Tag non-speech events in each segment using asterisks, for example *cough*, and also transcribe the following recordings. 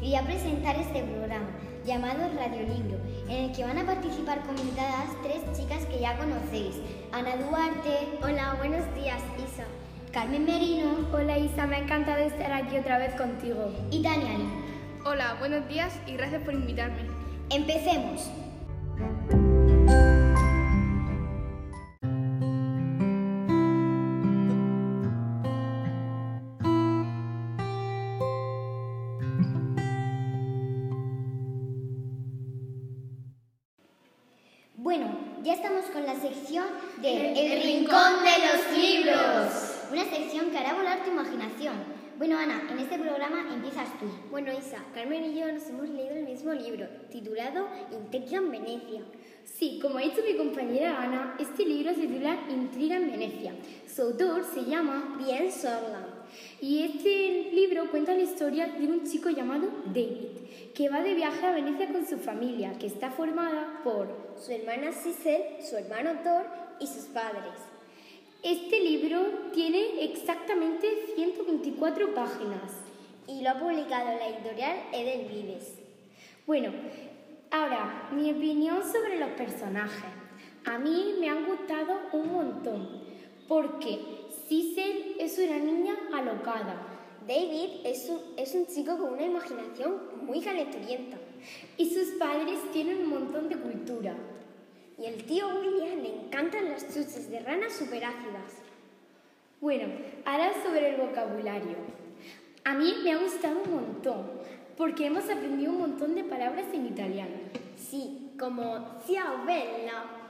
Y voy a presentar este programa llamado Radiolibro, en el que van a participar convidadas tres chicas que ya conocéis. Ana Duarte. Hola, buenos días, Isa. Carmen Merino. Hola Isa, me ha encantado estar aquí otra vez contigo. Y Tania Lee. Hola, buenos días y gracias por invitarme. Empecemos. Bueno, ya estamos con la sección de El, Rincón de los Libros. Una sección que hará volar tu imaginación. Bueno, Ana, en este programa empiezas tú. Bueno, Isa, Carmen y yo nos hemos leído el mismo libro, titulado Intriga en Venecia. Sí, como ha dicho mi compañera Ana, este libro se titula Intriga en Venecia. Su autor se llama Bien Sorland. Y este libro cuenta la historia de un chico llamado David, que va de viaje a Venecia con su familia, que está formada por su hermana Cicel, su hermano Thor y sus padres. Este libro tiene exactamente 124 páginas. Y lo ha publicado la editorial Edelvives. Bueno, ahora, mi opinión sobre los personajes. A mí me han gustado un montón, porque Cicel es una niña alocada. David es un, es un chico con una imaginación muy calenturienta. Y sus padres tienen un montón de cultura. Y el tío William le encantan las chuches de ranas superácidas. Bueno, ahora sobre el vocabulario. A mí me ha gustado un montón, porque hemos aprendido un montón de palabras en italiano. Sí, como ciao bella.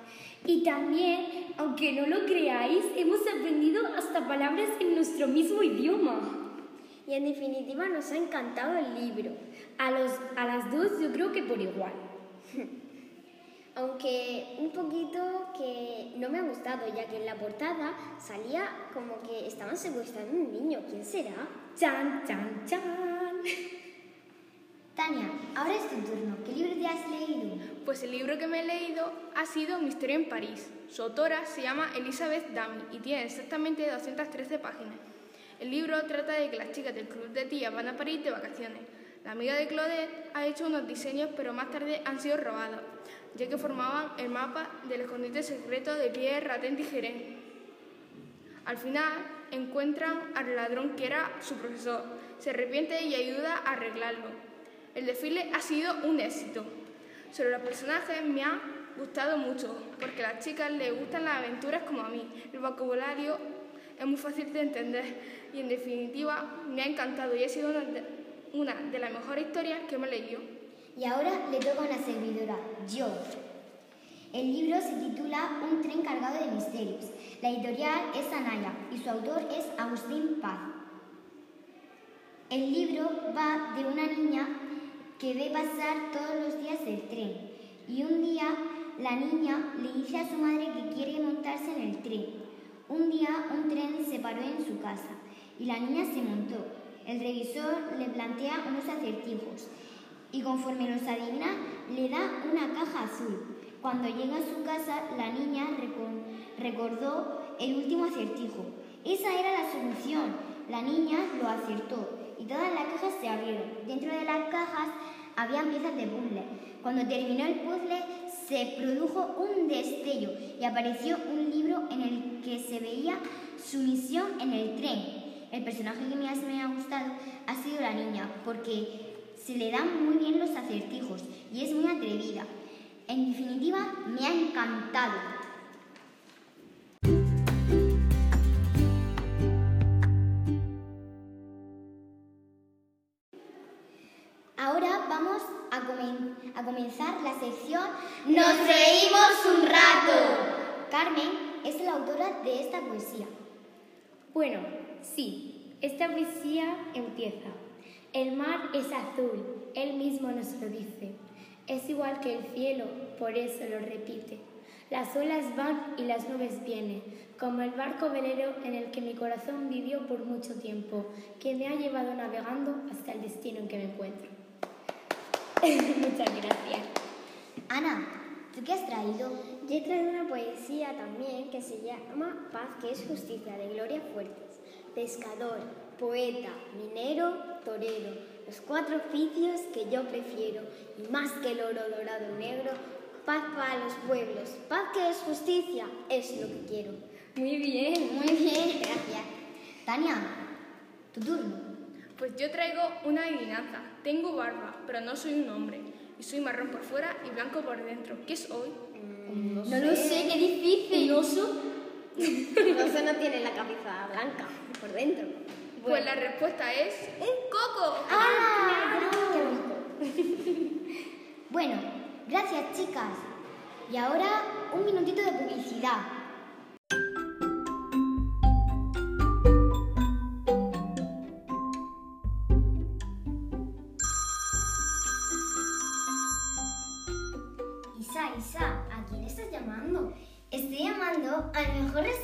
Y también, aunque no lo creáis, hemos aprendido hasta palabras en nuestro mismo idioma. Y en definitiva nos ha encantado el libro. A, los, a las dos yo creo que por igual. *laughs* Aunque un poquito que no me ha gustado, ya que en la portada salía como que estaban secuestrando a un niño. ¿Quién será? Chan, chan, chan. *laughs* Tania, ahora es tu turno. ¿Qué libro te has leído? Pues el libro que me he leído ha sido Misterio en París. Su autora se llama Elizabeth Dami y tiene exactamente 213 páginas. El libro trata de que las chicas del club de tías van a París de vacaciones. La amiga de Claudette ha hecho unos diseños, pero más tarde han sido robados, ya que formaban el mapa del escondite secreto de Pierre Raten Tijerén. Al final encuentran al ladrón que era su profesor, se arrepiente y ayuda a arreglarlo. El desfile ha sido un éxito. Sobre los personajes me ha gustado mucho, porque a las chicas les gustan las aventuras como a mí. El vocabulario es muy fácil de entender y en definitiva me ha encantado y ha sido una de, una de las mejores historias que me he leído. Y ahora le toca a una servidora, yo. El libro se titula Un tren cargado de misterios. La editorial es Anaya y su autor es Agustín Paz. El libro va de una niña que ve pasar todos los días el tren y un día la niña le dice a su madre que quiere montarse en el tren. Un día un tren se paró en su casa y la niña se montó. El revisor le plantea unos acertijos y conforme los adivina le da una caja azul. Cuando llega a su casa la niña recordó el último acertijo. Esa era la solución. La niña lo acertó y todas las cajas se abrieron. Dentro de las cajas había piezas de puzzle. Cuando terminó el puzzle se produjo un destello y apareció un libro en el que se veía su misión en el tren. El personaje que más me ha gustado ha sido la niña, porque se le dan muy bien los acertijos y es muy atrevida. En definitiva, me ha encantado. ¡Nos reímos un rato! Carmen es la autora de esta poesía. Bueno, sí, esta poesía empieza. El mar es azul, él mismo nos lo dice. Es igual que el cielo, por eso lo repite. Las olas van y las nubes vienen, como el barco velero en el que mi corazón vivió por mucho tiempo, que me ha llevado navegando hasta el destino en que me encuentro. *laughs* Muchas gracias. Ana, ¿tú qué has traído? Yo he traído una poesía también que se llama Paz, que es justicia, de Gloria Fuertes. Pescador, poeta, minero, torero, los cuatro oficios que yo prefiero, y más que el oro dorado y negro, paz para los pueblos, paz que es justicia, es lo que quiero. Muy bien. Muy *laughs* bien, gracias. Tania, tu turno. Pues yo traigo una adivinanza. Tengo barba, pero no soy un hombre. Y soy marrón por fuera y blanco por dentro. ¿Qué soy? No, lo sé, qué difícil. ¿Un oso? *laughs* El oso no tiene la cabeza blanca por dentro. Pues la respuesta es un coco. ¡Ah! Qué *laughs* rico. bueno, gracias chicas. Y ahora un minutito de publicidad.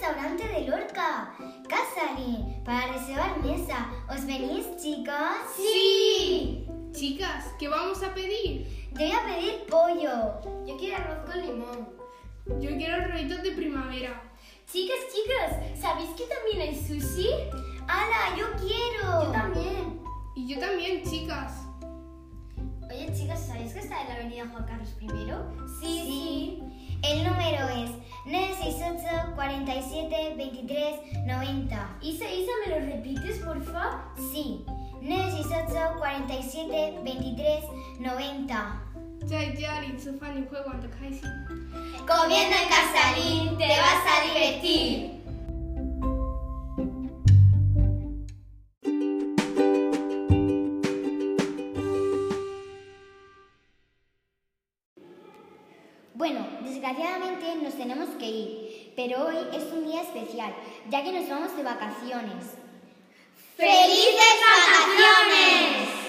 Restaurante de Lorca, Casari, para reservar mesa. ¿Os venís, chicos? ¡Sí! Chicas, ¿qué vamos a pedir? Yo voy a pedir pollo. Yo quiero arroz con limón. Yo quiero rollitos de primavera. Chicas, chicas, ¿sabéis que también hay sushi? ¡Hala, yo quiero! Yo también. Y yo también, chicas. Oye, chicas, ¿sabéis que está en la avenida Juan Carlos I? Sí, sí. 968 47 23 90. Isa, Isa, ¿me lo repites, por favor? Sí. 968 47 23 90. Comiendo en Casalín, te vas a divertir. Bueno, desgraciadamente nos tenemos que ir, pero hoy es un día especial, ya que nos vamos de vacaciones. ¡Felices vacaciones!